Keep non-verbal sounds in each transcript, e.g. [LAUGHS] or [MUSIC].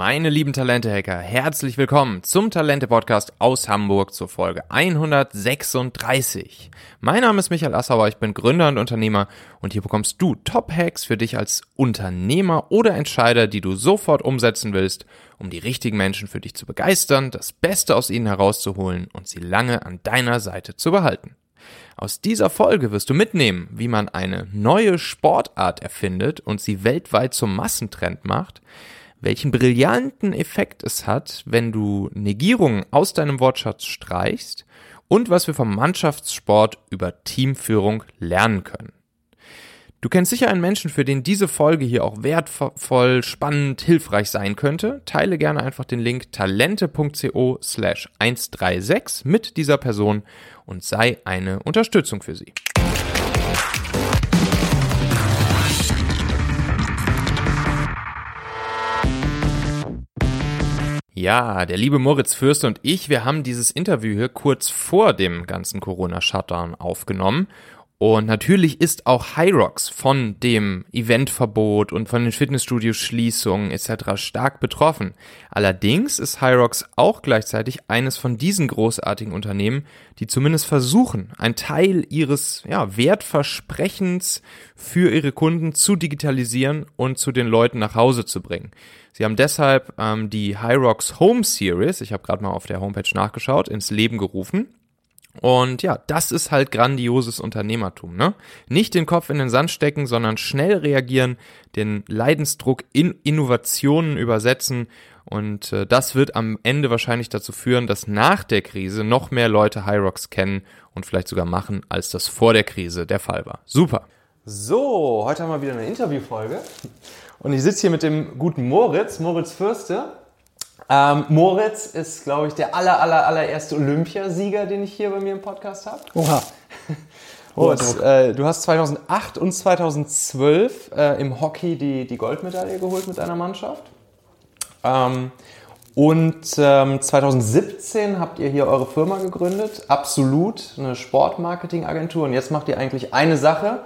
Meine lieben Talente-Hacker, herzlich willkommen zum Talente-Podcast aus Hamburg zur Folge 136. Mein Name ist Michael Assauer, ich bin Gründer und Unternehmer und hier bekommst du Top-Hacks für dich als Unternehmer oder Entscheider, die du sofort umsetzen willst, um die richtigen Menschen für dich zu begeistern, das Beste aus ihnen herauszuholen und sie lange an deiner Seite zu behalten. Aus dieser Folge wirst du mitnehmen, wie man eine neue Sportart erfindet und sie weltweit zum Massentrend macht, welchen brillanten Effekt es hat, wenn du Negierungen aus deinem Wortschatz streichst und was wir vom Mannschaftssport über Teamführung lernen können. Du kennst sicher einen Menschen, für den diese Folge hier auch wertvoll, spannend, hilfreich sein könnte. Teile gerne einfach den Link talente.co slash 136 mit dieser Person und sei eine Unterstützung für sie. Ja, der liebe Moritz Fürst und ich, wir haben dieses Interview hier kurz vor dem ganzen Corona-Shutdown aufgenommen und natürlich ist auch Hyrox von dem Eventverbot und von den Fitnessstudio-Schließungen etc. stark betroffen. Allerdings ist Hyrox auch gleichzeitig eines von diesen großartigen Unternehmen, die zumindest versuchen, einen Teil ihres ja, Wertversprechens für ihre Kunden zu digitalisieren und zu den Leuten nach Hause zu bringen. Sie haben deshalb ähm, die Hyrox Home Series, ich habe gerade mal auf der Homepage nachgeschaut, ins Leben gerufen und ja, das ist halt grandioses Unternehmertum, ne? Nicht den Kopf in den Sand stecken, sondern schnell reagieren, den Leidensdruck in Innovationen übersetzen und äh, das wird am Ende wahrscheinlich dazu führen, dass nach der Krise noch mehr Leute Hyrox kennen und vielleicht sogar machen, als das vor der Krise der Fall war. Super. So, heute haben wir wieder eine Interviewfolge und ich sitze hier mit dem guten Moritz, Moritz Fürste. Ähm, Moritz ist, glaube ich, der aller, aller, allererste Olympiasieger, den ich hier bei mir im Podcast habe. Oha. [LAUGHS] Moritz, äh, du hast 2008 und 2012 äh, im Hockey die, die Goldmedaille geholt mit deiner Mannschaft. Ähm, und ähm, 2017 habt ihr hier eure Firma gegründet, Absolut, eine Sportmarketingagentur. Und jetzt macht ihr eigentlich eine Sache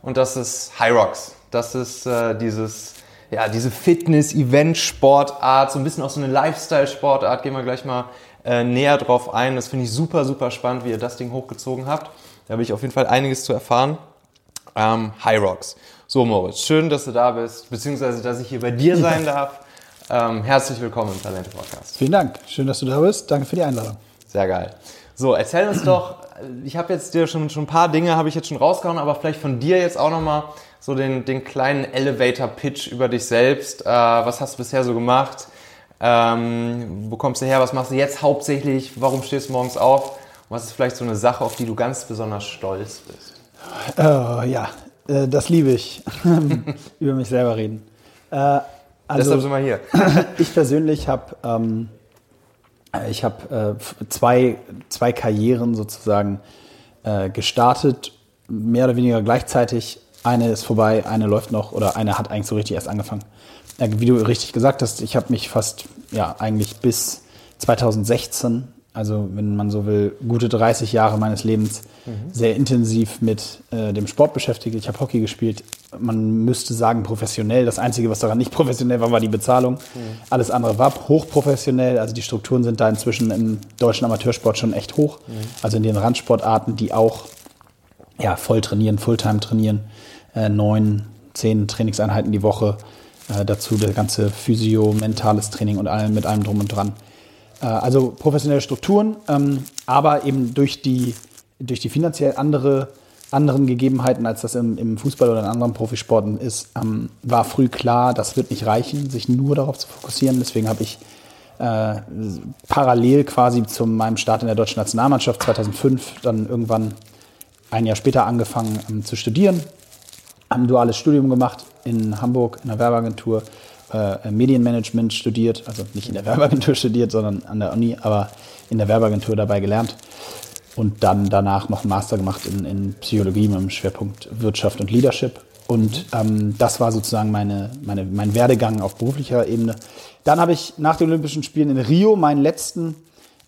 und das ist Hyrox. Das ist äh, dieses ja, diese Fitness-Event-Sportart, so ein bisschen auch so eine Lifestyle-Sportart, gehen wir gleich mal äh, näher drauf ein. Das finde ich super, super spannend, wie ihr das Ding hochgezogen habt. Da habe ich auf jeden Fall einiges zu erfahren. Ähm, High Rocks. So, Moritz, schön, dass du da bist, beziehungsweise, dass ich hier bei dir [LAUGHS] sein darf. Ähm, herzlich willkommen im Talente-Podcast. Vielen Dank. Schön, dass du da bist. Danke für die Einladung. Sehr geil. So, erzähl uns doch, ich habe jetzt dir schon, schon ein paar Dinge, habe ich jetzt schon rausgehauen, aber vielleicht von dir jetzt auch nochmal so den, den kleinen Elevator-Pitch über dich selbst. Äh, was hast du bisher so gemacht? Ähm, wo kommst du her? Was machst du jetzt hauptsächlich? Warum stehst du morgens auf? Und was ist vielleicht so eine Sache, auf die du ganz besonders stolz bist? Oh, ja, äh, das liebe ich. [LAUGHS] über mich selber reden. Äh, also, Deshalb sind wir hier. [LAUGHS] ich persönlich habe ähm, ich habe äh, zwei, zwei Karrieren sozusagen äh, gestartet, mehr oder weniger gleichzeitig eine ist vorbei, eine läuft noch oder eine hat eigentlich so richtig erst angefangen. Wie du richtig gesagt hast, ich habe mich fast, ja, eigentlich bis 2016, also wenn man so will, gute 30 Jahre meines Lebens mhm. sehr intensiv mit äh, dem Sport beschäftigt. Ich habe Hockey gespielt. Man müsste sagen professionell. Das Einzige, was daran nicht [LAUGHS] professionell war, war die Bezahlung. Mhm. Alles andere war hochprofessionell. Also die Strukturen sind da inzwischen im deutschen Amateursport schon echt hoch. Mhm. Also in den Randsportarten, die auch ja, voll trainieren, Fulltime trainieren äh, neun, zehn Trainingseinheiten die Woche. Äh, dazu das ganze Physio, mentales Training und allem mit allem drum und dran. Äh, also professionelle Strukturen, ähm, aber eben durch die, durch die finanziell andere, anderen Gegebenheiten, als das im, im Fußball oder in anderen Profisporten ist, ähm, war früh klar, das wird nicht reichen, sich nur darauf zu fokussieren. Deswegen habe ich äh, parallel quasi zu meinem Start in der deutschen Nationalmannschaft 2005 dann irgendwann ein Jahr später angefangen ähm, zu studieren haben ein duales Studium gemacht in Hamburg in der Werbeagentur, äh, Medienmanagement studiert, also nicht in der [LAUGHS] Werbeagentur studiert, sondern an der Uni, aber in der Werbeagentur dabei gelernt und dann danach noch einen Master gemacht in, in Psychologie mit dem Schwerpunkt Wirtschaft und Leadership. Und ähm, das war sozusagen meine, meine, mein Werdegang auf beruflicher Ebene. Dann habe ich nach den Olympischen Spielen in Rio meinen letzten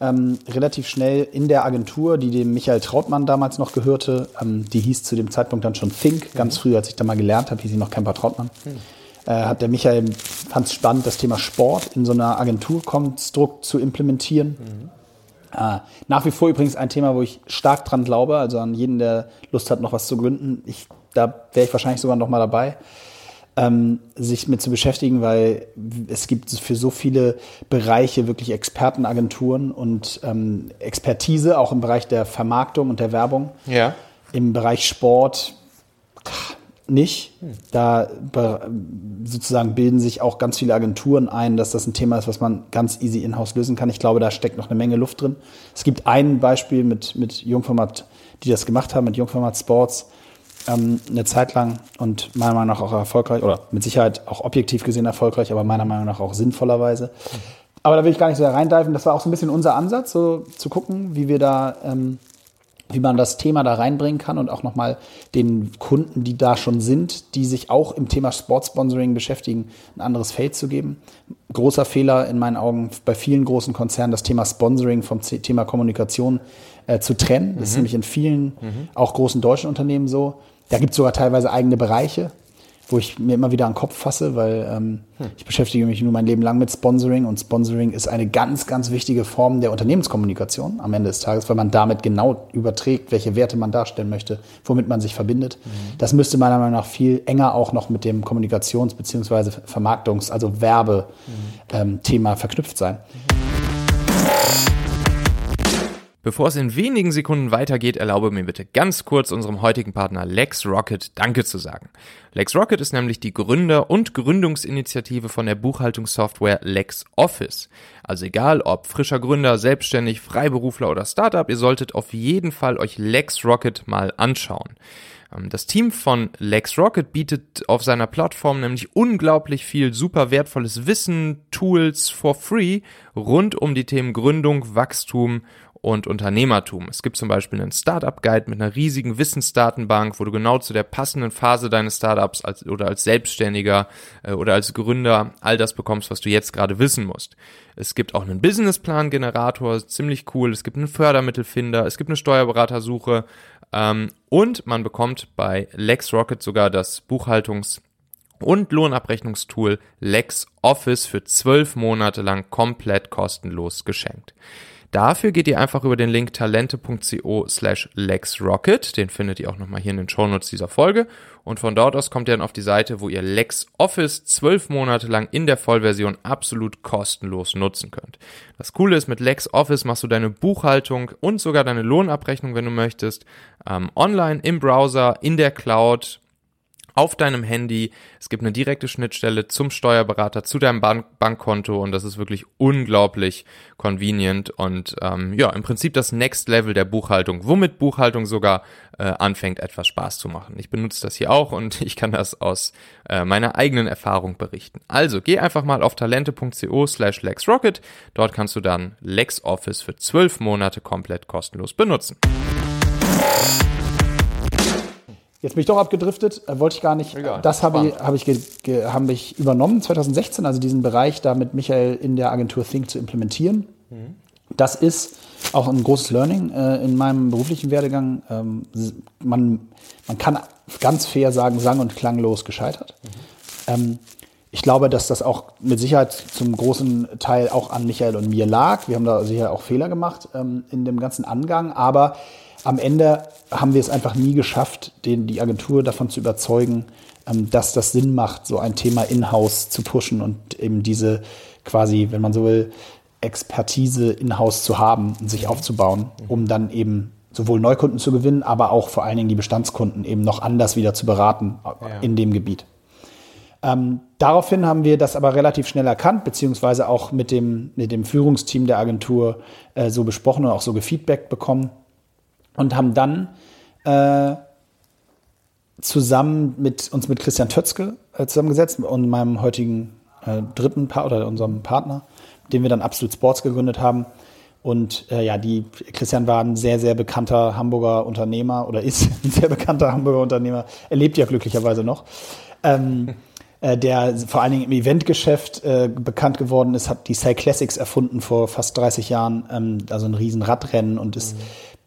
ähm, relativ schnell in der Agentur, die dem Michael Trautmann damals noch gehörte, ähm, die hieß zu dem Zeitpunkt dann schon Fink, ganz mhm. früh, als ich da mal gelernt habe, hieß sie noch Kemper Trautmann. Mhm. äh, hat der Michael, fand es spannend, das Thema Sport in so einer Agenturkonstrukt zu implementieren. Mhm. Äh, nach wie vor übrigens ein Thema, wo ich stark dran glaube, also an jeden, der Lust hat, noch was zu gründen. Ich, da wäre ich wahrscheinlich sogar noch mal dabei ähm, sich mit zu beschäftigen, weil es gibt für so viele Bereiche wirklich Expertenagenturen und ähm, Expertise, auch im Bereich der Vermarktung und der Werbung. Ja. Im Bereich Sport nicht. Da sozusagen bilden sich auch ganz viele Agenturen ein, dass das ein Thema ist, was man ganz easy in-house lösen kann. Ich glaube, da steckt noch eine Menge Luft drin. Es gibt ein Beispiel mit, mit Jungformat, die das gemacht haben, mit Jungformat Sports ähm, eine Zeit lang und meiner Meinung nach auch erfolgreich oder mit Sicherheit auch objektiv gesehen erfolgreich, aber meiner Meinung nach auch sinnvollerweise. Aber da will ich gar nicht so reindiven. Das war auch so ein bisschen unser Ansatz, so zu gucken, wie wir da, ähm, wie man das Thema da reinbringen kann und auch nochmal den Kunden, die da schon sind, die sich auch im Thema Sportsponsoring beschäftigen, ein anderes Feld zu geben. Großer Fehler in meinen Augen bei vielen großen Konzernen, das Thema Sponsoring vom Thema Kommunikation äh, zu trennen. Das mhm. ist nämlich in vielen, mhm. auch großen deutschen Unternehmen so. Da gibt es sogar teilweise eigene Bereiche, wo ich mir immer wieder an den Kopf fasse, weil ähm, hm. ich beschäftige mich nur mein Leben lang mit Sponsoring und Sponsoring ist eine ganz, ganz wichtige Form der Unternehmenskommunikation am Ende des Tages, weil man damit genau überträgt, welche Werte man darstellen möchte, womit man sich verbindet. Mhm. Das müsste meiner Meinung nach viel enger auch noch mit dem Kommunikations- bzw. Vermarktungs-, also Werbethema mhm. ähm, verknüpft sein. Mhm. Bevor es in wenigen Sekunden weitergeht, erlaube mir bitte ganz kurz unserem heutigen Partner LexRocket Danke zu sagen. LexRocket ist nämlich die Gründer- und Gründungsinitiative von der Buchhaltungssoftware LexOffice. Also egal ob frischer Gründer, selbstständig, Freiberufler oder Startup, ihr solltet auf jeden Fall euch LexRocket mal anschauen. Ähm, das Team von LexRocket bietet auf seiner Plattform nämlich unglaublich viel super wertvolles Wissen, Tools for free rund um die Themen Gründung, Wachstum und Unternehmertum. Es gibt zum Beispiel einen Startup-Guide mit einer riesigen Wissensdatenbank, wo du genau zu der passenden Phase deines Startups als, oder als Selbstständiger äh, oder als Gründer all das bekommst, was du jetzt gerade wissen musst. Es gibt auch einen Businessplan-Generator, ziemlich cool. Es gibt einen Fördermittelfinder, es gibt eine Steuerberatersuche ähm, und man bekommt bei LexRocket sogar das Buchhaltungs- und Lohnabrechnungstool LexOffice für zwölf Monate lang komplett kostenlos geschenkt. Dafür geht ihr einfach über den Link talente.co slash lexrocket. Den findet ihr auch nochmal hier in den Shownotes dieser Folge. Und von dort aus kommt ihr dann auf die Seite, wo ihr LexOffice zwölf Monate lang in der Vollversion absolut kostenlos nutzen könnt. Das Coole ist, mit LexOffice machst du deine Buchhaltung und sogar deine Lohnabrechnung, wenn du möchtest, ähm, online, im Browser, in der Cloud, auf deinem Handy. Es gibt eine direkte Schnittstelle zum Steuerberater, zu deinem Bank Bankkonto und das ist wirklich unglaublich convenient und ähm, ja, im Prinzip das Next Level der Buchhaltung, womit Buchhaltung sogar äh, anfängt, etwas Spaß zu machen. Ich benutze das hier auch und [LAUGHS] ich kann das aus äh, meiner eigenen Erfahrung berichten. Also geh einfach mal auf talente.co slash lexrocket. Dort kannst du dann LexOffice für zwölf Monate komplett kostenlos benutzen. Jetzt bin ich doch abgedriftet, äh, wollte ich gar nicht. Egal, das habe ich, hab ich, hab ich übernommen 2016, also diesen Bereich da mit Michael in der Agentur Think zu implementieren. Mhm. Das ist auch ein großes Learning äh, in meinem beruflichen Werdegang. Ähm, man, man kann ganz fair sagen, sang- und klanglos gescheitert. Mhm. Ähm, ich glaube, dass das auch mit Sicherheit zum großen Teil auch an Michael und mir lag. Wir haben da sicher auch Fehler gemacht ähm, in dem ganzen Angang, aber am Ende haben wir es einfach nie geschafft, den, die Agentur davon zu überzeugen, ähm, dass das Sinn macht, so ein Thema in-house zu pushen und eben diese quasi, wenn man so will, Expertise in-house zu haben und sich aufzubauen, um dann eben sowohl Neukunden zu gewinnen, aber auch vor allen Dingen die Bestandskunden eben noch anders wieder zu beraten ja. in dem Gebiet. Ähm, daraufhin haben wir das aber relativ schnell erkannt, beziehungsweise auch mit dem, mit dem Führungsteam der Agentur äh, so besprochen und auch so gefeedbackt bekommen und haben dann äh, zusammen mit uns mit Christian Tötzke äh, zusammengesetzt und meinem heutigen äh, dritten Paar oder unserem Partner, den wir dann Absolut Sports gegründet haben. Und äh, ja, die Christian war ein sehr, sehr bekannter Hamburger Unternehmer oder ist [LAUGHS] ein sehr bekannter Hamburger Unternehmer. Er lebt ja glücklicherweise noch. Ähm, äh, der vor allen Dingen im Eventgeschäft äh, bekannt geworden ist, hat die Cyclassics Classics erfunden vor fast 30 Jahren, ähm, also ein riesen Radrennen und ist mhm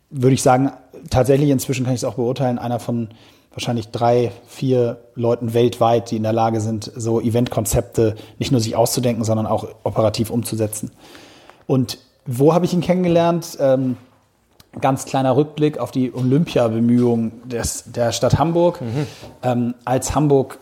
würde ich sagen, tatsächlich inzwischen kann ich es auch beurteilen, einer von wahrscheinlich drei, vier Leuten weltweit, die in der Lage sind, so Eventkonzepte nicht nur sich auszudenken, sondern auch operativ umzusetzen. Und wo habe ich ihn kennengelernt? Ähm, ganz kleiner Rückblick auf die Olympiabemühungen der Stadt Hamburg. Mhm. Ähm, als Hamburg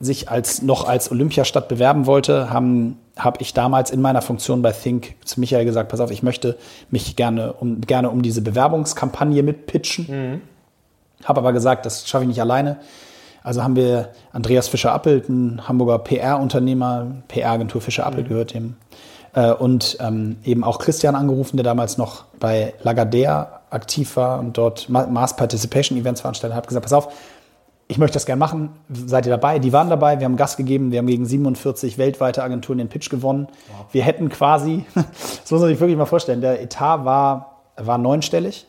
sich als, noch als Olympiastadt bewerben wollte, haben habe ich damals in meiner Funktion bei Think zu Michael gesagt, pass auf, ich möchte mich gerne um, gerne um diese Bewerbungskampagne mitpitchen. Mhm. Habe aber gesagt, das schaffe ich nicht alleine. Also haben wir Andreas Fischer-Appelt, ein Hamburger PR-Unternehmer, PR-Agentur Fischer-Appelt mhm. gehört dem, äh, und ähm, eben auch Christian angerufen, der damals noch bei Lagardère aktiv war und dort Mass Participation Events veranstaltet hat, gesagt, pass auf, ich möchte das gerne machen. Seid ihr dabei? Die waren dabei. Wir haben Gas gegeben. Wir haben gegen 47 weltweite Agenturen den Pitch gewonnen. Wow. Wir hätten quasi, [LAUGHS] das muss man sich wirklich mal vorstellen, der Etat war, war neunstellig.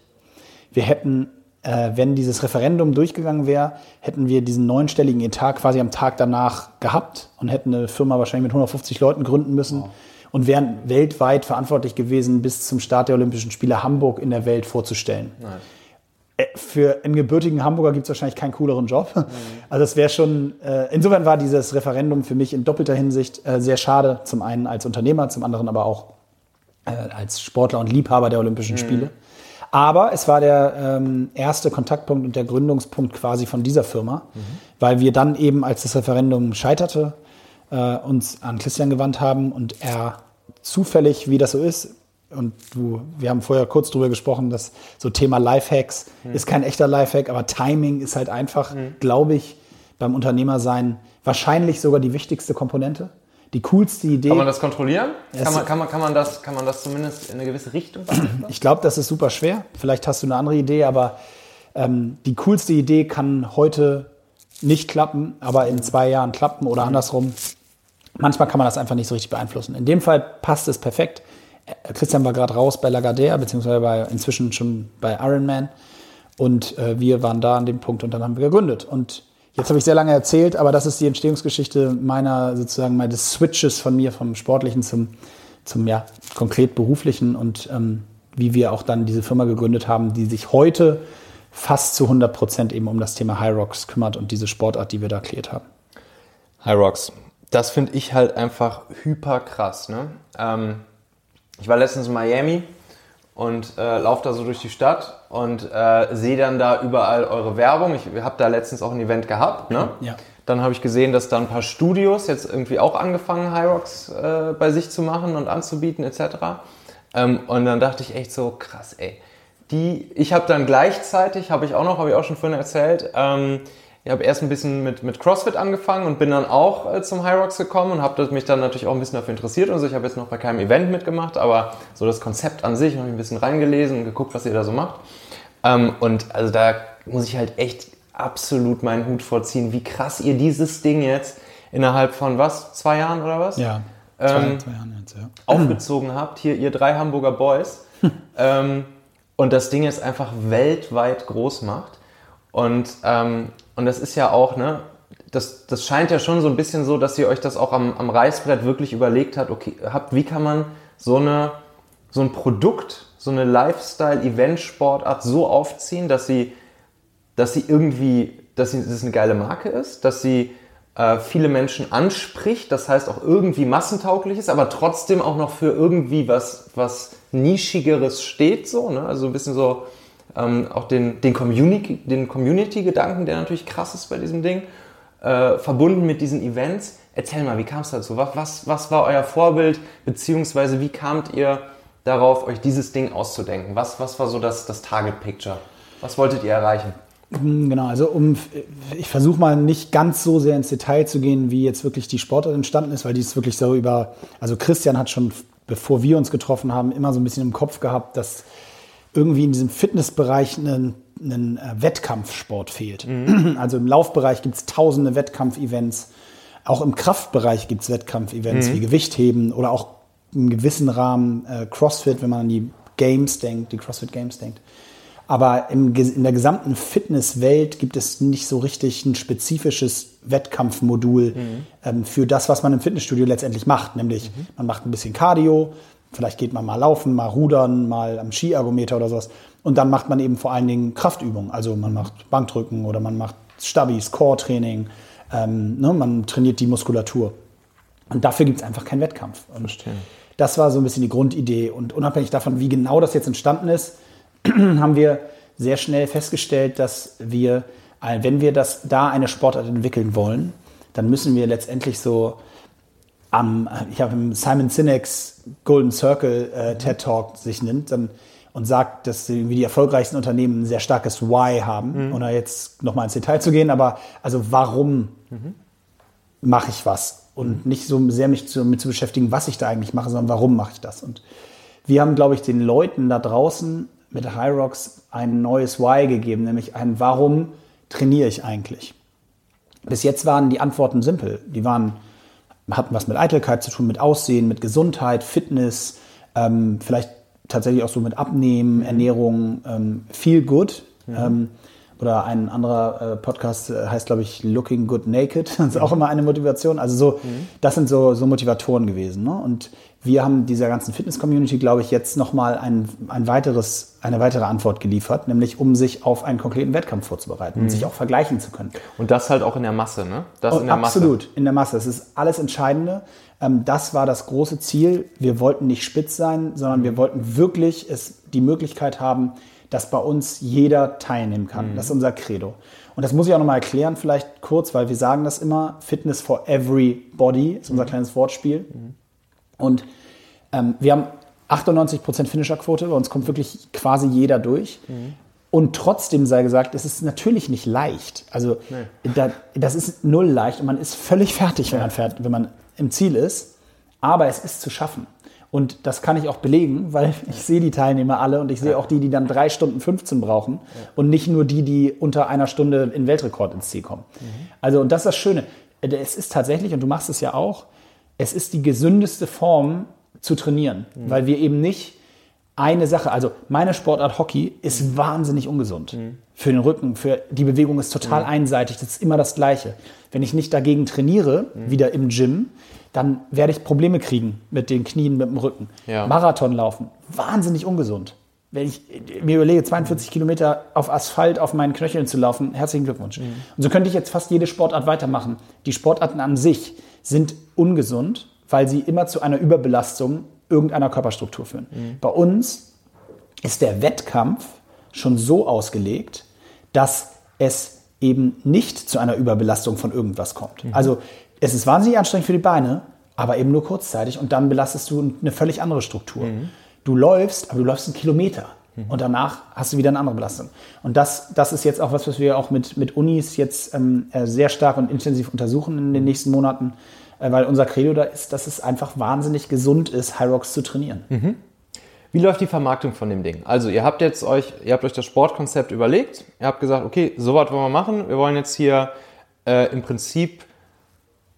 Wir hätten, äh, wenn dieses Referendum durchgegangen wäre, hätten wir diesen neunstelligen Etat quasi am Tag danach gehabt und hätten eine Firma wahrscheinlich mit 150 Leuten gründen müssen. Wow. Und wären weltweit verantwortlich gewesen, bis zum Start der Olympischen Spiele Hamburg in der Welt vorzustellen. Nice. Äh, für einen gebürtigen Hamburger gibt es wahrscheinlich keinen cooleren Job. Mhm. Also es wäre schon, äh, insofern war dieses Referendum für mich in doppelter Hinsicht äh, sehr schade. Zum einen als Unternehmer, zum anderen aber auch äh, als Sportler und Liebhaber der Olympischen mhm. Spiele. Aber es war der ähm, erste Kontaktpunkt und der Gründungspunkt quasi von dieser Firma, mhm. weil wir dann eben, als das Referendum scheiterte, äh, uns an Christian gewandt haben und er zufällig, wie das so ist, und du, wir haben vorher kurz drüber gesprochen, dass so Thema Lifehacks mhm. ist kein echter Lifehack, aber Timing ist halt einfach, mhm. glaube ich, beim Unternehmersein wahrscheinlich sogar die wichtigste Komponente. Die coolste Idee. Kann man das kontrollieren? Kann man, kann, man, kann, man das, kann man das zumindest in eine gewisse Richtung [CLEARS THROAT] beeinflussen? Ich glaube, das ist super schwer. Vielleicht hast du eine andere Idee, aber ähm, die coolste Idee kann heute nicht klappen, aber in zwei Jahren klappen oder mhm. andersrum. Manchmal kann man das einfach nicht so richtig beeinflussen. In dem Fall passt es perfekt. Äh, Christian war gerade raus bei Lagardère, beziehungsweise bei, inzwischen schon bei Ironman. Und äh, wir waren da an dem Punkt und dann haben wir gegründet. Und jetzt habe ich sehr lange erzählt, aber das ist die Entstehungsgeschichte meiner sozusagen meines Switches von mir vom Sportlichen zum, zum ja, konkret Beruflichen und ähm, wie wir auch dann diese Firma gegründet haben, die sich heute fast zu 100 Prozent eben um das Thema High Rocks kümmert und diese Sportart, die wir da kreiert haben. High Rocks, das finde ich halt einfach hyper krass. Ne? Ähm, ich war letztens in Miami und äh, laufe da so durch die Stadt und äh, sehe dann da überall eure Werbung. Ich habe da letztens auch ein Event gehabt. Ne? Ja. Dann habe ich gesehen, dass da ein paar Studios jetzt irgendwie auch angefangen, Hyrox äh, bei sich zu machen und anzubieten etc. Ähm, und dann dachte ich echt so, krass, ey. Die, ich habe dann gleichzeitig, habe ich auch noch, habe ich auch schon vorhin erzählt, ähm, ich habe erst ein bisschen mit, mit CrossFit angefangen und bin dann auch äh, zum High Rocks gekommen und habe mich dann natürlich auch ein bisschen dafür interessiert und so. Ich habe jetzt noch bei keinem Event mitgemacht, aber so das Konzept an sich habe ich ein bisschen reingelesen und geguckt, was ihr da so macht. Ähm, und also da muss ich halt echt absolut meinen Hut vorziehen, wie krass ihr dieses Ding jetzt innerhalb von was? Zwei Jahren oder was? Ja. Zwei, ähm, zwei Jahren jetzt, ja. Aufgezogen habt. Hier, ihr drei Hamburger Boys. [LAUGHS] ähm, und das Ding jetzt einfach weltweit groß macht. Und ähm, und das ist ja auch, ne, das, das scheint ja schon so ein bisschen so, dass ihr euch das auch am, am Reißbrett wirklich überlegt habt, okay, habt, wie kann man so, eine, so ein Produkt, so eine Lifestyle-Event-Sportart so aufziehen, dass sie, dass sie irgendwie, dass sie, dass eine geile Marke ist, dass sie äh, viele Menschen anspricht, das heißt auch irgendwie massentauglich ist, aber trotzdem auch noch für irgendwie was, was Nischigeres steht, so, ne? also ein bisschen so, ähm, auch den, den Community-Gedanken, den Community der natürlich krass ist bei diesem Ding, äh, verbunden mit diesen Events. Erzähl mal, wie kam es dazu? Was, was, was war euer Vorbild, beziehungsweise wie kamt ihr darauf, euch dieses Ding auszudenken? Was, was war so das, das Target Picture? Was wolltet ihr erreichen? Hm, genau, also um, ich versuche mal nicht ganz so sehr ins Detail zu gehen, wie jetzt wirklich die Sportart entstanden ist, weil die ist wirklich so über, also Christian hat schon, bevor wir uns getroffen haben, immer so ein bisschen im Kopf gehabt, dass irgendwie in diesem Fitnessbereich einen, einen äh, Wettkampfsport fehlt. Mhm. Also im Laufbereich gibt es tausende Wettkampfevents. Auch im Kraftbereich gibt es Wettkampfevents mhm. wie Gewichtheben oder auch im gewissen Rahmen äh, CrossFit, wenn man an die Games denkt, die CrossFit Games denkt. Aber im, in der gesamten Fitnesswelt gibt es nicht so richtig ein spezifisches Wettkampfmodul mhm. ähm, für das, was man im Fitnessstudio letztendlich macht. Nämlich, mhm. man macht ein bisschen Cardio, Vielleicht geht man mal laufen, mal rudern, mal am Skiergometer oder sowas. Und dann macht man eben vor allen Dingen Kraftübungen. Also man macht Bankdrücken oder man macht Stabis, Core-Training, ähm, ne, man trainiert die Muskulatur. Und dafür gibt es einfach keinen Wettkampf. Und Verstehe. das war so ein bisschen die Grundidee. Und unabhängig davon, wie genau das jetzt entstanden ist, [CLEARS THROAT] haben wir sehr schnell festgestellt, dass wir, äh, wenn wir das da eine Sportart entwickeln wollen, dann müssen wir letztendlich so am, ich habe im Simon Sinek's Golden Circle äh, TED Talk sich nimmt dann, und sagt, dass irgendwie die erfolgreichsten Unternehmen ein sehr starkes Why haben, ohne jetzt nochmal ins Detail zu gehen, aber also warum mache ich was und nicht so sehr mich zu, mit zu beschäftigen, was ich da eigentlich mache, sondern warum mache ich das. Und wir haben, glaube ich, den Leuten da draußen mit High Rocks ein neues Why gegeben, nämlich ein Warum trainiere ich eigentlich. Bis jetzt waren die Antworten simpel. Die waren, hatten was mit Eitelkeit zu tun, mit Aussehen, mit Gesundheit, Fitness, ähm, vielleicht tatsächlich auch so mit Abnehmen, Ernährung, ähm, Feel Good. Ähm, oder ein anderer äh, Podcast äh, heißt, glaube ich, Looking Good Naked. [LAUGHS] Das ist auch immer eine Motivation. Also so, das sind so, so Motivatoren gewesen. Ne? Und wir haben dieser ganzen Fitness-Community, glaube ich, jetzt nochmal ein, ein weiteres, eine weitere Antwort geliefert, nämlich um sich auf einen konkreten Wettkampf vorzubereiten und sich auch vergleichen zu können. Und das halt auch in der Masse, ne? Das in der Absolut, Masse. in der Masse. Das ist alles Entscheidende. Ähm, das war das große Ziel. Wir wollten nicht spitz sein, sondern wir wollten wirklich es, die Möglichkeit haben, dass bei uns jeder teilnehmen kann. Das ist unser Credo. Und das muss ich auch nochmal erklären, vielleicht kurz, weil wir sagen das immer, Fitness for everybody ist unser kleines Wortspiel. Und ähm, wir haben 98% Finisherquote, bei uns kommt wirklich quasi jeder durch. Und trotzdem sei gesagt, es ist natürlich nicht leicht. Also da, das ist null leicht und man ist völlig fertig, wenn man, fährt, wenn man im Ziel ist. Aber es ist zu schaffen. Und das kann ich auch belegen, weil [LAUGHS] ich sehe die Teilnehmer alle und ich sehe auch die, die dann drei Stunden 15 brauchen und nicht nur die, die unter einer Stunde in Weltrekord ins Ziel kommen. Also, und das ist das Schöne. Es ist tatsächlich, und du machst es ja auch, es ist die gesündeste Form zu trainieren, weil wir eben nicht eine Sache, also meine Sportart Hockey ist wahnsinnig ungesund. Für den Rücken, für die Bewegung ist total einseitig, das ist immer das Gleiche. Wenn ich nicht dagegen trainiere, wieder im Gym, dann werde ich Probleme kriegen mit den Knien, mit dem Rücken. Ja. Marathon laufen, wahnsinnig ungesund. Wenn ich mir überlege, 42 Kilometer auf Asphalt auf meinen Knöcheln zu laufen, herzlichen Glückwunsch. Und so könnte ich jetzt fast jede Sportart weitermachen. Die Sportarten an sich sind ungesund, weil sie immer zu einer Überbelastung irgendeiner Körperstruktur führen. Bei uns ist der Wettkampf schon so ausgelegt, dass es eben nicht zu einer Überbelastung von irgendwas kommt. Also es ist wahnsinnig anstrengend für die Beine, aber eben nur kurzzeitig und dann belastest du eine völlig andere Struktur. Du läufst, aber du läufst einen Kilometer. Und danach hast du wieder eine andere Belastung. Und das, das ist jetzt auch was, was wir auch mit, mit Unis jetzt ähm, äh, sehr stark und intensiv untersuchen in den nächsten Monaten, äh, weil unser Credo da ist, dass es einfach wahnsinnig gesund ist, High Rocks zu trainieren. Wie läuft die Vermarktung von dem Ding? Also ihr habt jetzt euch, ihr habt euch das Sportkonzept überlegt, ihr habt gesagt, okay, so was wollen wir machen. Wir wollen jetzt hier äh, im Prinzip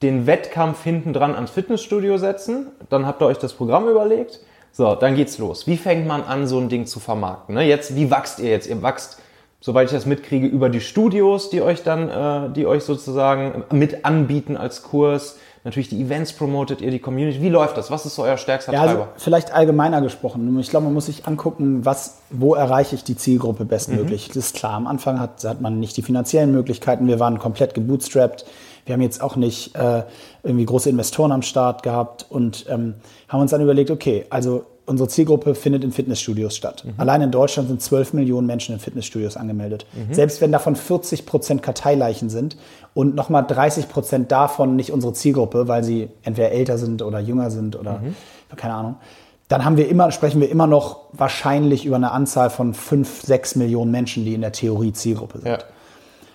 den Wettkampf hinten dran ans Fitnessstudio setzen. Dann habt ihr euch das Programm überlegt. So, dann geht's los. Wie fängt man an, so ein Ding zu vermarkten? Ne? Jetzt, wie wächst ihr jetzt? Ihr wächst, soweit ich das mitkriege, über die Studios, die euch dann, äh, die euch sozusagen mit anbieten als Kurs. Natürlich die Events promotet ihr, die Community. Wie läuft das? Was ist so euer stärkster Ja, also Treiber? vielleicht allgemeiner gesprochen. Ich glaube, man muss sich angucken, was, wo erreiche ich die Zielgruppe bestmöglich. Das ist klar, am Anfang hat, hat man nicht die finanziellen Möglichkeiten. Wir waren komplett gebootstrapped. Wir haben jetzt auch nicht äh, irgendwie große Investoren am Start gehabt und ähm, haben uns dann überlegt, okay, also unsere Zielgruppe findet in Fitnessstudios statt. Allein in Deutschland sind 12 Millionen Menschen in Fitnessstudios angemeldet. Selbst wenn davon 40 Prozent Karteileichen sind und nochmal 30 Prozent davon nicht unsere Zielgruppe, weil sie entweder älter sind oder jünger sind oder keine Ahnung, dann haben wir immer, sprechen wir immer noch wahrscheinlich über eine Anzahl von 5, 6 Millionen Menschen, die in der Theorie Zielgruppe sind. Ja.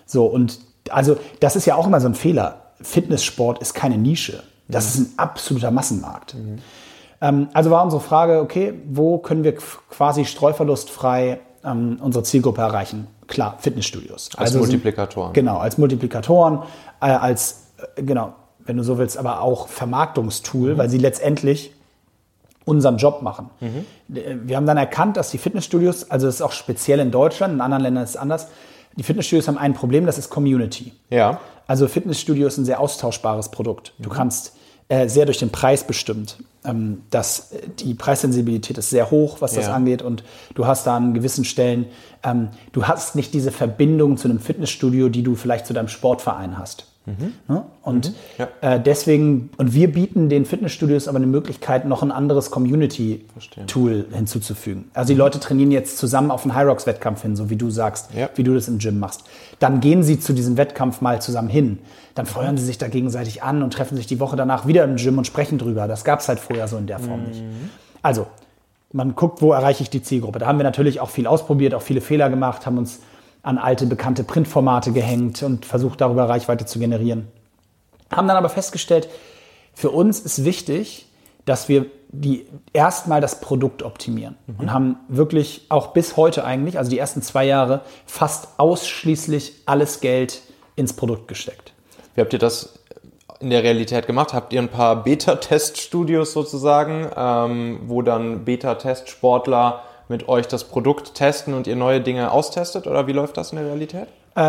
So, und also das ist ja auch immer so ein Fehler. Fitnesssport ist keine Nische. Das ist ein absoluter Massenmarkt. Ähm, also war unsere Frage, okay, wo können wir quasi streuverlustfrei ähm, unsere Zielgruppe erreichen? Klar, Fitnessstudios. Als Also sind- Multiplikatoren. Genau, als Multiplikatoren, äh, als, äh, genau, wenn du so willst, aber auch Vermarktungstool, weil sie letztendlich unseren Job machen. Äh, Wir haben dann erkannt, dass die Fitnessstudios, also das ist auch speziell in Deutschland, in anderen Ländern ist es anders, Die Fitnessstudios haben ein Problem, das ist Community. Ja. Also Fitnessstudio ist ein sehr austauschbares Produkt. Du kannst äh, sehr durch den Preis bestimmt. Ähm, das, die Preissensibilität ist sehr hoch, was das Ja. angeht. Und du hast da an gewissen Stellen, ähm, du hast nicht diese Verbindung zu einem Fitnessstudio, die du vielleicht zu deinem Sportverein hast. Ne? Und Ja. äh, deswegen, und wir bieten den Fitnessstudios aber eine Möglichkeit, noch ein anderes Community-Tool hinzuzufügen. Also die Leute trainieren jetzt zusammen auf einen High-Rocks-Wettkampf hin, so wie du sagst, Ja. wie du das im Gym machst. Dann gehen sie zu diesem Wettkampf mal zusammen hin. Dann feuern sie sich da gegenseitig an und treffen sich die Woche danach wieder im Gym und sprechen drüber. Das gab es halt vorher so in der Form nicht. Also, man guckt, wo erreiche ich die Zielgruppe. Da haben wir natürlich auch viel ausprobiert, auch viele Fehler gemacht, haben uns an alte, bekannte Printformate gehängt und versucht, darüber Reichweite zu generieren. Haben dann aber festgestellt, für uns ist wichtig, dass wir die erstmal das Produkt optimieren und haben wirklich auch bis heute eigentlich, also die ersten zwei Jahre, fast ausschließlich alles Geld ins Produkt gesteckt. Wie habt ihr das in der Realität gemacht? Habt ihr ein paar Beta-Test-Studios sozusagen, ähm, wo dann Beta-Test-Sportler mit euch das Produkt testen und ihr neue Dinge austestet? Oder wie läuft das in der Realität? Äh,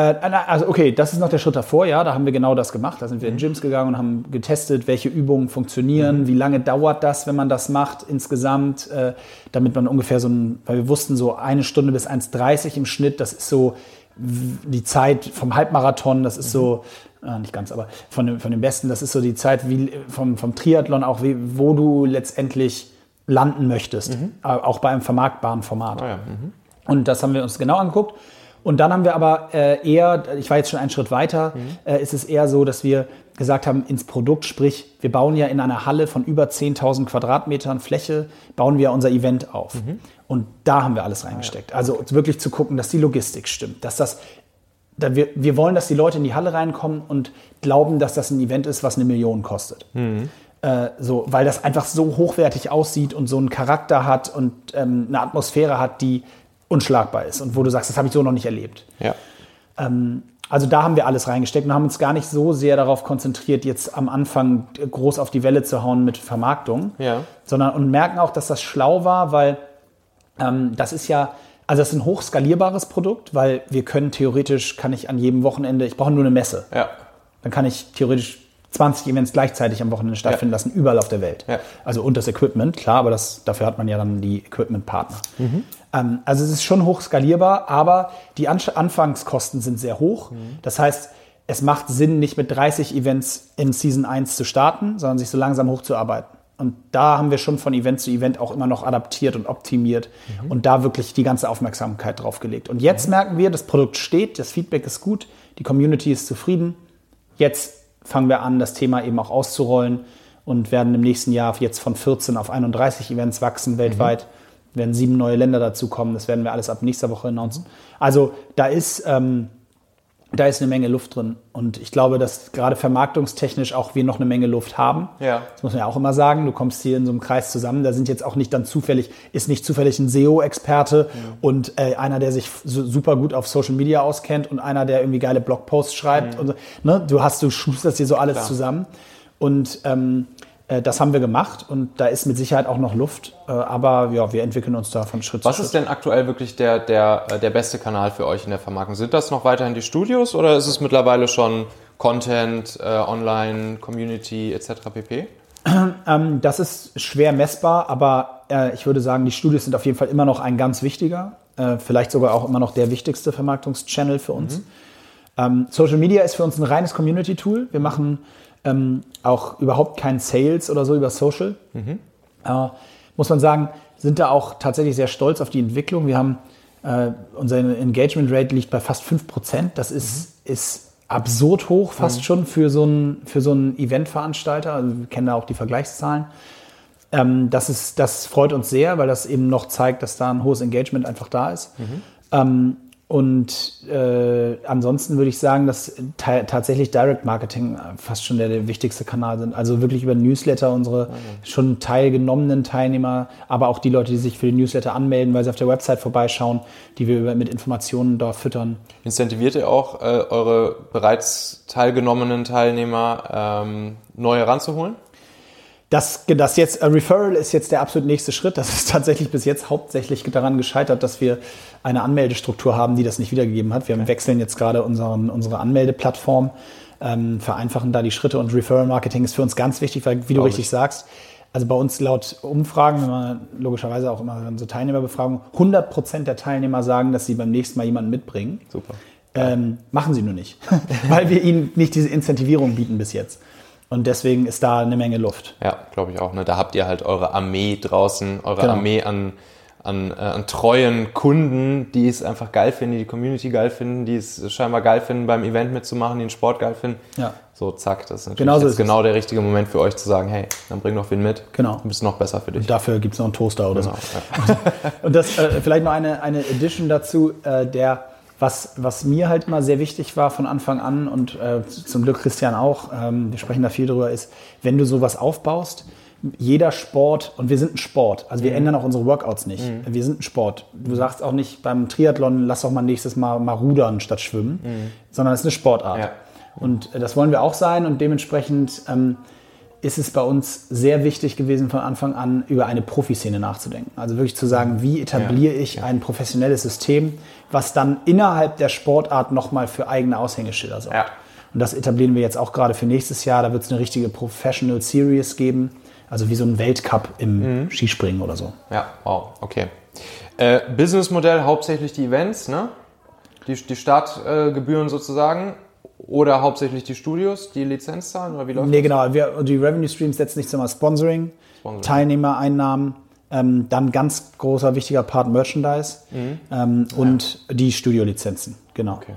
also okay, das ist noch der Schritt davor, ja, da haben wir genau das gemacht. Da sind wir in Gyms gegangen und haben getestet, welche Übungen funktionieren, wie lange dauert das, wenn man das macht insgesamt, äh, damit man ungefähr so ein, weil wir wussten, so eine Stunde bis 1,30 im Schnitt, das ist so die Zeit vom Halbmarathon, das ist so, äh, nicht ganz, aber von dem, von dem Besten, das ist so die Zeit wie vom, vom Triathlon auch, wie, wo du letztendlich landen möchtest, äh, auch bei einem vermarktbaren Format. Ah ja, mhm. Und das haben wir uns genau angeguckt. Und dann haben wir aber äh, eher, ich war jetzt schon einen Schritt weiter, äh, ist es eher so, dass wir gesagt haben, ins Produkt, sprich, wir bauen ja in einer Halle von über 10.000 Quadratmetern Fläche, bauen wir unser Event auf. Und da haben wir alles reingesteckt. Also wirklich zu gucken, dass die Logistik stimmt, dass das, da wir, wir wollen, dass die Leute in die Halle reinkommen und glauben, dass das ein Event ist, was eine Million kostet. Äh, so, weil das einfach so hochwertig aussieht und so einen Charakter hat und ähm, eine Atmosphäre hat, die unschlagbar ist und wo du sagst, das habe ich so noch nicht erlebt. Ja. Also da haben wir alles reingesteckt und haben uns gar nicht so sehr darauf konzentriert, jetzt am Anfang groß auf die Welle zu hauen mit Vermarktung, Ja. sondern und merken auch, dass das schlau war, weil ähm, das ist ja, also das ist ein hochskalierbares Produkt, weil wir können theoretisch, kann ich an jedem Wochenende, ich brauche nur eine Messe, Ja. dann kann ich theoretisch 20 Events gleichzeitig am Wochenende stattfinden lassen, überall auf der Welt. Ja. Also und das Equipment, klar, aber das, dafür hat man ja dann die Equipment-Partner. Ähm, also es ist schon hoch skalierbar, aber die Ansch Anfangskosten sind sehr hoch. Das heißt, es macht Sinn, nicht mit 30 Events in Season 1 zu starten, sondern sich so langsam hochzuarbeiten. Und da haben wir schon von Event zu Event auch immer noch adaptiert und optimiert und da wirklich die ganze Aufmerksamkeit drauf gelegt. Und jetzt merken wir, das Produkt steht, das Feedback ist gut, die Community ist zufrieden. Jetzt fangen wir an, das Thema eben auch auszurollen und werden im nächsten Jahr jetzt von 14 auf 31 Events wachsen weltweit. Werden sieben neue Länder dazukommen. Das werden wir alles ab nächster Woche announcen. Also da ist, ähm, da ist eine Menge Luft drin. Und ich glaube, dass gerade vermarktungstechnisch auch wir noch eine Menge Luft haben. Ja. Das muss man ja auch immer sagen. Du kommst hier in so einem Kreis zusammen. Da sind jetzt auch nicht dann zufällig, ist nicht zufällig ein SEO-Experte und äh, einer, der sich so super gut auf Social Media auskennt und einer, der irgendwie geile Blogposts schreibt. Und, so. ne? Du hast, du schusterst dir so alles Klar. zusammen. Und ähm, äh, das haben wir gemacht und da ist mit Sicherheit auch noch Luft. Äh, aber ja, wir entwickeln uns da von Schritt Was zu ist Schritt. denn aktuell wirklich der, der, äh, der beste Kanal für euch in der Vermarktung? Sind das noch weiterhin die Studios oder ist es mittlerweile schon Content, äh, Online, Community etc. pp? [CLEARS THROAT] Ähm, das ist schwer messbar, aber äh, ich würde sagen, die Studios sind auf jeden Fall immer noch ein ganz wichtiger, äh, vielleicht sogar auch immer noch der wichtigste Vermarktungschannel für uns. Ähm, Social Media ist für uns ein reines Community-Tool. Wir machen ähm, auch überhaupt keinen Sales oder so über Social. Äh, muss man sagen, sind da auch tatsächlich sehr stolz auf die Entwicklung. Wir haben äh, unser Engagement Rate liegt bei fast 5%. Das ist, ist absurd hoch, fast schon für so einen für so einen Eventveranstalter. Also wir kennen da auch die Vergleichszahlen. Ähm, das, ist, das freut uns sehr, weil das eben noch zeigt, dass da ein hohes Engagement einfach da ist. Ähm, und äh, ansonsten würde ich sagen, dass ta tatsächlich Direct Marketing äh, fast schon der, der wichtigste Kanal sind. Also wirklich über Newsletter unsere schon teilgenommenen Teilnehmer, aber auch die Leute, die sich für den Newsletter anmelden, weil sie auf der Website vorbeischauen, die wir über, mit Informationen dort füttern. Incentiviert ihr auch äh, eure bereits teilgenommenen Teilnehmer, ähm, neue ranzuholen? Das, das jetzt, äh, Referral ist jetzt der absolut nächste Schritt. Das ist [LAUGHS] tatsächlich bis jetzt hauptsächlich daran gescheitert, dass wir eine Anmeldestruktur haben, die das nicht wiedergegeben hat. Wir okay. wechseln jetzt gerade unseren, unsere Anmeldeplattform, ähm, vereinfachen da die Schritte und Referral Marketing ist für uns ganz wichtig, weil, wie du richtig ich. sagst, also bei uns laut Umfragen, wenn man logischerweise auch immer so Teilnehmerbefragungen, 100 Prozent der Teilnehmer sagen, dass sie beim nächsten Mal jemanden mitbringen. Super. Ähm, machen sie nur nicht, [LAUGHS] weil wir ihnen nicht diese Incentivierung bieten bis jetzt. Und deswegen ist da eine Menge Luft. Ja, glaube ich auch. Ne? Da habt ihr halt eure Armee draußen, eure genau. Armee an, an, äh, an treuen Kunden, die es einfach geil finden, die die Community geil finden, die es scheinbar geil finden, beim Event mitzumachen, die den Sport geil finden. Ja. So, zack, das ist natürlich genau, so ist genau der richtige Moment für euch zu sagen, hey, dann bring noch wen mit. Genau. Dann bist noch besser für dich. Und dafür gibt es noch einen Toaster oder genau, so. Ja. [LAUGHS] Und das äh, vielleicht noch eine, eine Edition dazu, äh, der was, was mir halt immer sehr wichtig war von Anfang an und äh, zum Glück Christian auch, ähm, wir sprechen da viel drüber, ist, wenn du sowas aufbaust, jeder Sport, und wir sind ein Sport, also wir mhm. ändern auch unsere Workouts nicht. Mhm. Wir sind ein Sport. Du sagst auch nicht beim Triathlon, lass doch mal nächstes Mal, mal rudern statt schwimmen, mhm. sondern es ist eine Sportart. Ja. Und äh, das wollen wir auch sein und dementsprechend ähm, ist es bei uns sehr wichtig gewesen, von Anfang an über eine Profiszene nachzudenken. Also wirklich zu sagen, wie etabliere ja, ich ja. ein professionelles System, was dann innerhalb der Sportart nochmal für eigene Aushängeschilder sorgt. Ja. Und das etablieren wir jetzt auch gerade für nächstes Jahr. Da wird es eine richtige Professional Series geben, also wie so ein Weltcup im mhm. Skispringen oder so. Ja, wow, okay. Äh, Businessmodell hauptsächlich die Events, ne? Die, die Startgebühren äh, sozusagen. Oder hauptsächlich die Studios, die Lizenz zahlen? Oder wie läuft nee, das? genau. Wir, die Revenue Streams setzen sich zum Sponsoring, Sponsoring. Teilnehmereinnahmen, ähm, dann ganz großer, wichtiger Part Merchandise mhm. ähm, ja. und die Studio-Lizenzen. Genau. Okay.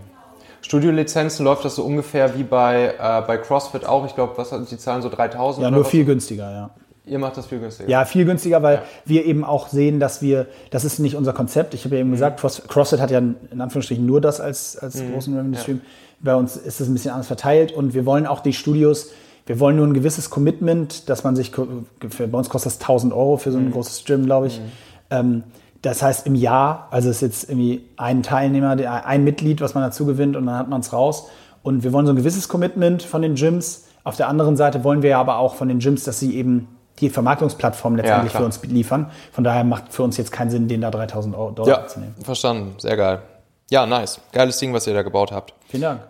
Studio-Lizenzen läuft das so ungefähr wie bei, äh, bei CrossFit auch. Ich glaube, was die zahlen so 3000 Ja, nur viel günstiger, ja. Ihr macht das viel günstiger. Ja, viel günstiger, weil ja. wir eben auch sehen, dass wir, das ist nicht unser Konzept. Ich habe ja eben mhm. gesagt, CrossFit hat ja in Anführungsstrichen nur das als, als mhm. großen Revenue Stream. Ja. Bei uns ist es ein bisschen anders verteilt und wir wollen auch die Studios, wir wollen nur ein gewisses Commitment, dass man sich, bei uns kostet das 1000 Euro für so ein mhm. großes Gym, glaube ich. Mhm. Ähm, das heißt im Jahr, also es ist jetzt irgendwie ein Teilnehmer, ein Mitglied, was man dazu gewinnt und dann hat man es raus. Und wir wollen so ein gewisses Commitment von den Gyms. Auf der anderen Seite wollen wir aber auch von den Gyms, dass sie eben die Vermarktungsplattform letztendlich ja, für uns liefern. Von daher macht für uns jetzt keinen Sinn, den da 3000 Euro Dollar ja, zu nehmen. Verstanden, sehr geil. Ja, nice. Geiles Ding, was ihr da gebaut habt. Vielen Dank.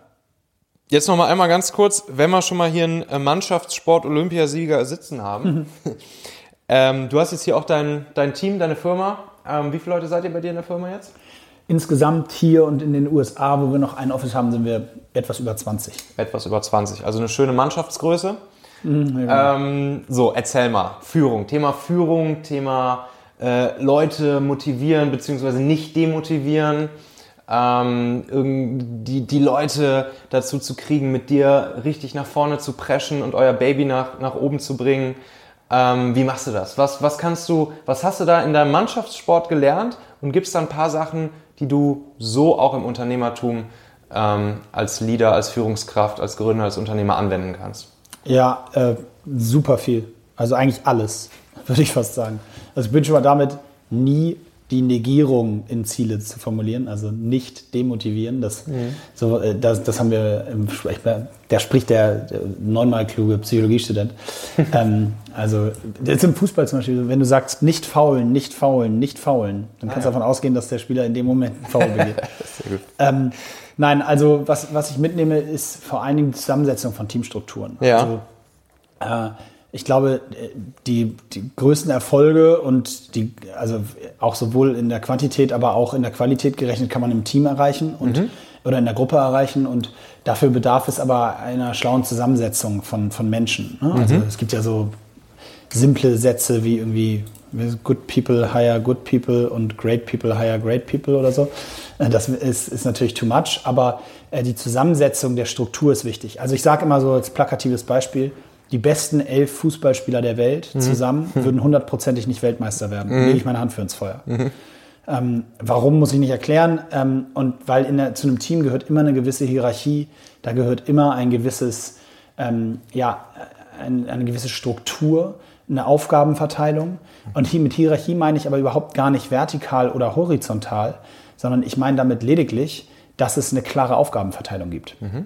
Jetzt noch mal einmal ganz kurz, wenn wir schon mal hier einen äh, Mannschaftssport-Olympiasieger sitzen haben. Mhm. [LAUGHS] ähm, du hast jetzt hier auch dein, dein Team, deine Firma. Ähm, wie viele Leute seid ihr bei dir in der Firma jetzt? Insgesamt hier und in den USA, wo wir noch ein Office haben, sind wir etwas über 20. Etwas über 20. Also eine schöne Mannschaftsgröße. Mhm, ja, genau. ähm, so, erzähl mal. Führung. Thema Führung, Thema äh, Leute motivieren bzw. nicht demotivieren ähm, die, die Leute dazu zu kriegen, mit dir richtig nach vorne zu preschen und euer Baby nach, nach oben zu bringen. Ähm, wie machst du das? Was, was kannst du, was hast du da in deinem Mannschaftssport gelernt und gibt es da ein paar Sachen, die du so auch im Unternehmertum ähm, als Leader, als Führungskraft, als Gründer, als Unternehmer anwenden kannst? Ja, äh, super viel. Also eigentlich alles, [LAUGHS] würde ich fast sagen. Also ich bin schon mal damit nie die Negierung in Ziele zu formulieren, also nicht demotivieren. Das, mhm. so, äh, das, das haben wir, im, da spricht der, der neunmal kluge Psychologiestudent. [LAUGHS] ähm, also ist im Fußball zum Beispiel, wenn du sagst, nicht faulen, nicht faulen, nicht faulen, dann kannst du ah, ja. davon ausgehen, dass der Spieler in dem Moment einen Foul begeht. [LAUGHS] ähm, nein, also was, was ich mitnehme, ist vor allen Dingen die Zusammensetzung von Teamstrukturen. Ja. Also, äh, ich glaube, die, die größten Erfolge und die, also auch sowohl in der Quantität, aber auch in der Qualität gerechnet, kann man im Team erreichen und mhm. oder in der Gruppe erreichen. Und dafür bedarf es aber einer schlauen Zusammensetzung von, von Menschen. Ne? Also mhm. es gibt ja so simple Sätze wie irgendwie Good people hire good people und great people hire great people oder so. Das ist, ist natürlich too much, aber äh, die Zusammensetzung der Struktur ist wichtig. Also ich sage immer so als plakatives Beispiel, die besten elf Fußballspieler der Welt mhm. zusammen mhm. würden hundertprozentig nicht Weltmeister werden. Mhm. Lege ich meine Hand für ins Feuer. Mhm. Ähm, warum muss ich nicht erklären? Ähm, und weil der, zu einem Team gehört immer eine gewisse Hierarchie, da gehört immer ein gewisses, ähm, ja, ein, eine gewisse Struktur, eine Aufgabenverteilung. Und hier mit Hierarchie meine ich aber überhaupt gar nicht vertikal oder horizontal, sondern ich meine damit lediglich, dass es eine klare Aufgabenverteilung gibt. Mhm.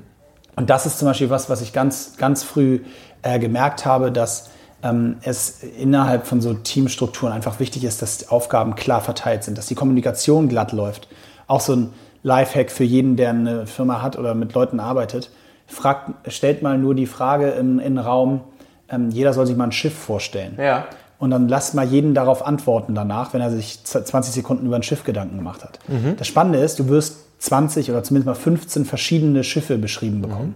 Und das ist zum Beispiel was, was ich ganz, ganz früh äh, gemerkt habe, dass ähm, es innerhalb von so Teamstrukturen einfach wichtig ist, dass die Aufgaben klar verteilt sind, dass die Kommunikation glatt läuft. Auch so ein Lifehack für jeden, der eine Firma hat oder mit Leuten arbeitet. Fragt, stellt mal nur die Frage in, in den Raum, ähm, jeder soll sich mal ein Schiff vorstellen. Ja. Und dann lasst mal jeden darauf antworten danach, wenn er sich 20 Sekunden über ein Schiff Gedanken gemacht hat. Mhm. Das Spannende ist, du wirst 20 oder zumindest mal 15 verschiedene Schiffe beschrieben bekommen. Mhm.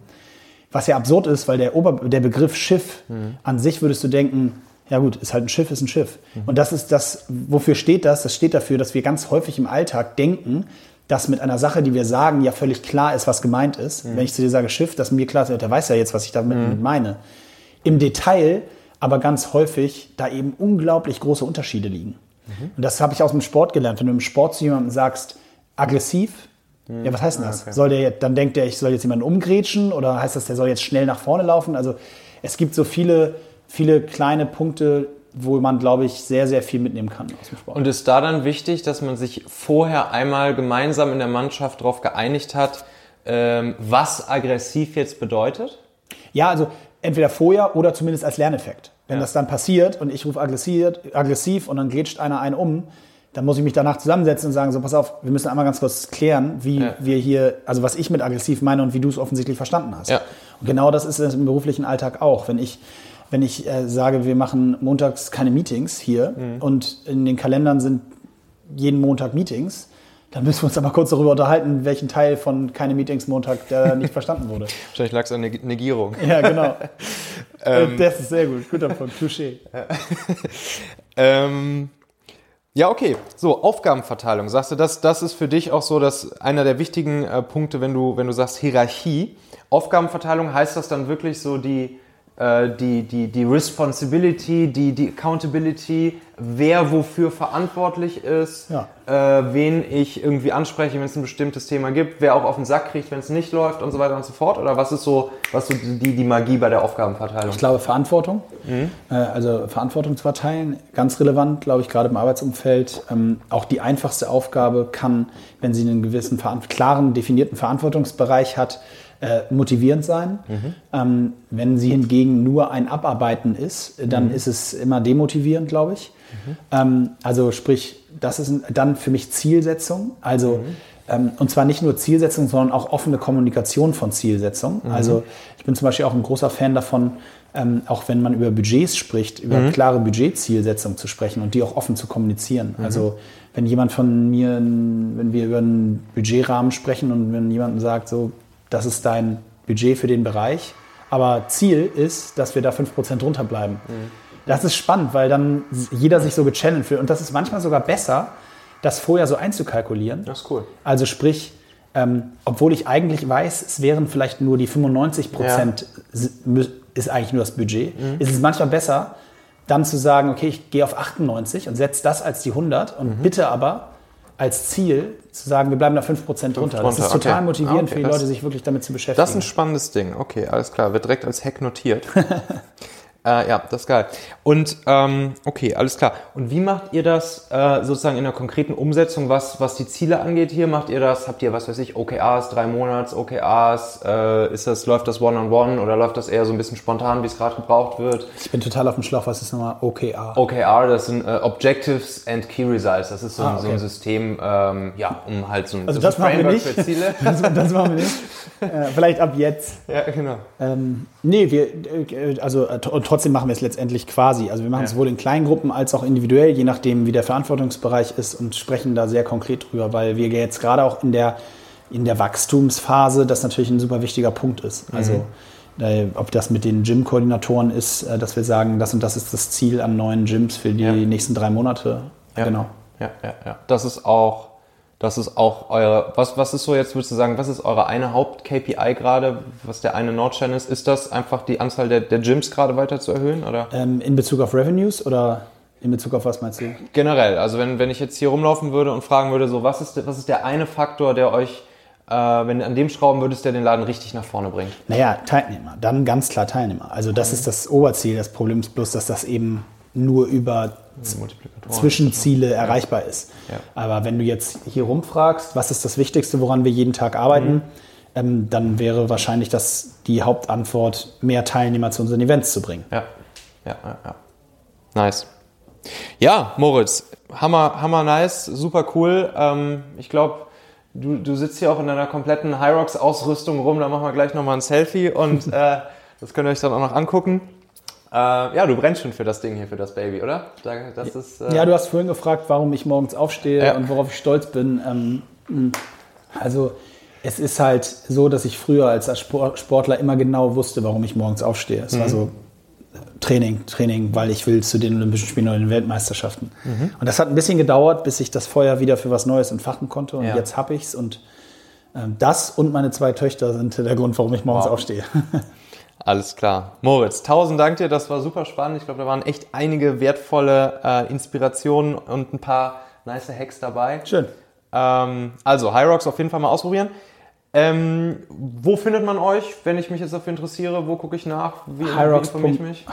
Was ja absurd ist, weil der, Ober der Begriff Schiff an sich würdest du denken, ja gut, ist halt ein Schiff, ist ein Schiff. Und das ist das, wofür steht das? Das steht dafür, dass wir ganz häufig im Alltag denken, dass mit einer Sache, die wir sagen, ja völlig klar ist, was gemeint ist. Wenn ich zu dir sage Schiff, dass mir klar ist, der weiß ja jetzt, was ich damit mit meine. Im Detail aber ganz häufig da eben unglaublich große Unterschiede liegen. Und das habe ich aus dem Sport gelernt. Wenn du im Sport zu jemandem sagst, aggressiv, ja, was heißt denn das? Soll der, jetzt- dann denkt der, ich soll jetzt jemanden umgrätschen oder heißt das, der soll jetzt schnell nach vorne laufen? Also es gibt so viele, viele kleine Punkte, wo man, glaube ich, sehr, sehr viel mitnehmen kann aus dem Sport. Und ist da dann wichtig, dass man sich vorher einmal gemeinsam in der Mannschaft darauf geeinigt hat, ähm, was aggressiv jetzt bedeutet? Ja, also entweder vorher oder zumindest als Lerneffekt. Wenn Ja. das dann passiert und ich rufe aggressiv, aggressiv und dann grätscht einer einen um, dann muss ich mich danach zusammensetzen und sagen, so pass auf, wir müssen einmal ganz kurz klären, wie Ja. wir hier, also was ich mit aggressiv meine und wie du es offensichtlich verstanden hast. Ja. Und genau das ist es im beruflichen Alltag auch. Wenn ich, wenn ich äh, sage, wir machen montags keine Meetings hier Mhm. und in den Kalendern sind jeden Montag Meetings, dann müssen wir uns aber kurz darüber unterhalten, welchen Teil von keine Meetings Montag der [LAUGHS] nicht verstanden wurde. Wahrscheinlich lag es an der Negierung. Ja, genau. [LAUGHS] Ähm. das ist sehr gut. Guter Punkt. Touché. [LAUGHS] Ähm, ja, okay. So, Aufgabenverteilung. Sagst du, das, das ist für dich auch so, dass einer der wichtigen äh, Punkte, wenn du, wenn du sagst Hierarchie. Aufgabenverteilung heißt das dann wirklich so die, die, die, die Responsibility, die, die Accountability, wer wofür verantwortlich ist, Ja. äh, wen ich irgendwie anspreche, wenn es ein bestimmtes Thema gibt, wer auch auf den Sack kriegt, wenn es nicht läuft und so weiter und so fort? Oder was ist so, was so die, die Magie bei der Aufgabenverteilung? Ich glaube, Verantwortung. Äh, also Verantwortung zu verteilen, ganz relevant, glaube ich, gerade im Arbeitsumfeld. Ähm, auch die einfachste Aufgabe kann, wenn sie einen gewissen, klaren, definierten Verantwortungsbereich hat, äh, motivierend sein. Ähm, wenn sie hingegen nur ein Abarbeiten ist, dann ist es immer demotivierend, glaube ich. Ähm, also sprich, das ist dann für mich Zielsetzung. Also ähm, und zwar nicht nur Zielsetzung, sondern auch offene Kommunikation von Zielsetzung. Also ich bin zum Beispiel auch ein großer Fan davon, ähm, auch wenn man über Budgets spricht, über klare Budgetzielsetzung zu sprechen und die auch offen zu kommunizieren. Also wenn jemand von mir, wenn wir über einen Budgetrahmen sprechen und wenn jemand sagt, so, das ist dein Budget für den Bereich, aber Ziel ist, dass wir da 5% drunter bleiben. Das ist spannend, weil dann jeder sich so gechannelt fühlt. Und das ist manchmal sogar besser, das vorher so einzukalkulieren. Das ist cool. Also sprich, ähm, obwohl ich eigentlich weiß, es wären vielleicht nur die 95 Prozent, ist eigentlich nur das Budget, ist es manchmal besser, dann zu sagen, okay, ich gehe auf 98 und setze das als die 100 und bitte aber als Ziel zu sagen, wir bleiben da 5 Prozent drunter. Das ist total okay. motivierend Ah, okay, für die das- Leute, sich wirklich damit zu beschäftigen. Das ist ein spannendes Ding. Okay, alles klar. Wird direkt als Hack notiert. [LAUGHS] äh, ja, das ist geil. Und ähm, okay, alles klar. Und wie macht ihr das äh, sozusagen in der konkreten Umsetzung, was, was die Ziele angeht hier? Macht ihr das? Habt ihr, was weiß ich, OKRs, drei Monats, OKRs? Äh, ist das, läuft das One-on-One oder läuft das eher so ein bisschen spontan, wie es gerade gebraucht wird? ich bin total auf dem Schlauch, was ist nochmal OKR? OKR, das sind äh, Objectives and Key Results. Das ist so, ein- Ah, okay. so ein System, ähm, ja, um halt so ein, Also so ein das machen wir nicht. für Ziele. [LAUGHS] Das, das machen wir nicht. [LAUGHS] Vielleicht ab jetzt. ja, genau. Ähm, nee, wir, äh, also äh, trotzdem machen wir es letztendlich quasi. Also wir machen es Ja. sowohl in kleinen Gruppen als auch individuell, je nachdem, wie der Verantwortungsbereich ist und sprechen da sehr konkret drüber, weil wir jetzt gerade auch in der, in der Wachstumsphase das natürlich ein super wichtiger Punkt ist. Also äh, ob das mit den Gym-Koordinatoren ist, äh, dass wir sagen, das und das ist das Ziel an neuen Gyms für die Ja. nächsten drei Monate. Ja. Genau. Ja, ja, ja. Das ist auch, das ist auch eure, was, was ist so jetzt, würdest du sagen, was ist eure eine Haupt-KPI gerade, was der eine Nordstern ist? Ist das einfach die Anzahl der, der Gyms gerade weiter zu erhöhen oder? Ähm, in Bezug auf Revenues oder in Bezug auf was meinst du? Generell, also wenn, wenn ich jetzt hier rumlaufen würde und fragen würde, so, was ist, was ist der eine Faktor, der euch, äh, wenn an dem schrauben würdest, der den Laden richtig nach vorne bringt? Naja, Teilnehmer, dann ganz klar Teilnehmer. Also das ist das Oberziel. Das Problem ist bloß, dass das eben nur über. Zwischenziele erreichbar ist. Ja. Aber wenn du jetzt hier rumfragst, was ist das Wichtigste, woran wir jeden Tag arbeiten, ähm, dann wäre wahrscheinlich das die Hauptantwort, mehr Teilnehmer zu unseren Events zu bringen. Ja. Ja, ja, ja. Nice. Ja, Moritz, hammer, hammer nice, super cool. Ähm, ich glaube, du, du sitzt hier auch in deiner kompletten Hyrox-Ausrüstung rum, da machen wir gleich nochmal ein Selfie und [LAUGHS] äh, das könnt ihr euch dann auch noch angucken. Äh, ja, du brennst schon für das Ding hier, für das Baby, oder? Das ist, äh ja, du hast vorhin gefragt, warum ich morgens aufstehe ja. und worauf ich stolz bin. Ähm, also es ist halt so, dass ich früher als Sportler immer genau wusste, warum ich morgens aufstehe. Es mhm. war so Training, Training, weil ich will zu den Olympischen Spielen oder den Weltmeisterschaften. Mhm. Und das hat ein bisschen gedauert, bis ich das Feuer wieder für was Neues entfachen konnte. Und ja. jetzt habe ich es. Und äh, das und meine zwei Töchter sind der Grund, warum ich morgens wow. aufstehe. [LAUGHS] Alles klar. Moritz, tausend Dank dir, das war super spannend. Ich glaube, da waren echt einige wertvolle äh, Inspirationen und ein paar nice Hacks dabei. Schön. Ähm, also, Hyrox auf jeden Fall mal ausprobieren. Ähm, wo findet man euch, wenn ich mich jetzt dafür interessiere? Wo gucke ich nach? Wie,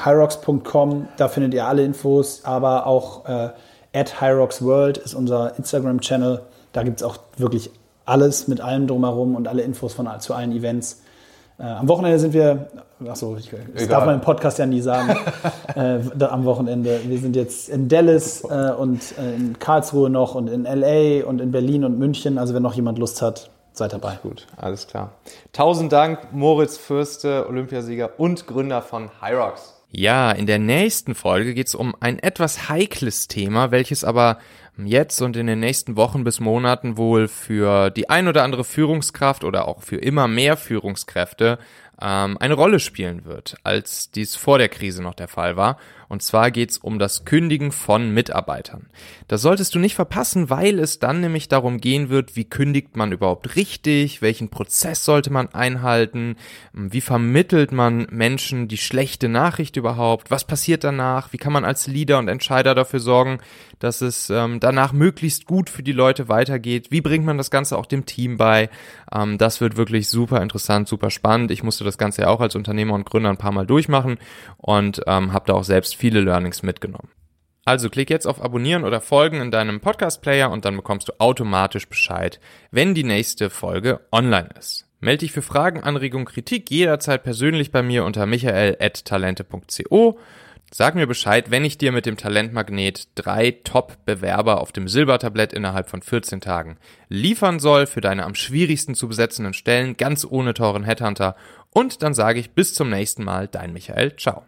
Hyrox.com, da findet ihr alle Infos, aber auch äh, at HyroxWorld ist unser Instagram-Channel. Da gibt es auch wirklich alles mit allem drumherum und alle Infos von, zu allen Events. Äh, am Wochenende sind wir, achso, ich, das darf man im Podcast ja nie sagen, [LAUGHS] äh, am Wochenende. Wir sind jetzt in Dallas äh, und äh, in Karlsruhe noch und in LA und in Berlin und München. Also wenn noch jemand Lust hat, seid dabei. Gut, alles klar. Tausend Dank, Moritz Fürste, Olympiasieger und Gründer von Hyrox. Ja, in der nächsten Folge geht es um ein etwas heikles Thema, welches aber jetzt und in den nächsten Wochen bis Monaten wohl für die ein oder andere Führungskraft oder auch für immer mehr Führungskräfte ähm, eine Rolle spielen wird, als dies vor der Krise noch der Fall war. Und zwar geht's um das Kündigen von Mitarbeitern. Das solltest du nicht verpassen, weil es dann nämlich darum gehen wird, wie kündigt man überhaupt richtig, welchen Prozess sollte man einhalten, wie vermittelt man Menschen die schlechte Nachricht überhaupt, was passiert danach, wie kann man als Leader und Entscheider dafür sorgen, dass es ähm, danach möglichst gut für die Leute weitergeht, wie bringt man das Ganze auch dem Team bei. Ähm, das wird wirklich super interessant, super spannend. Ich musste das Ganze ja auch als Unternehmer und Gründer ein paar Mal durchmachen und ähm, habe da auch selbst viele Learnings mitgenommen. Also klick jetzt auf Abonnieren oder Folgen in deinem Podcast-Player und dann bekommst du automatisch Bescheid, wenn die nächste Folge online ist. Melde dich für Fragen, Anregungen, Kritik jederzeit persönlich bei mir unter michael.talente.co. Sag mir Bescheid, wenn ich dir mit dem Talentmagnet drei Top-Bewerber auf dem Silbertablett innerhalb von 14 Tagen liefern soll für deine am schwierigsten zu besetzenden Stellen, ganz ohne teuren Headhunter. Und dann sage ich bis zum nächsten Mal, dein Michael, ciao.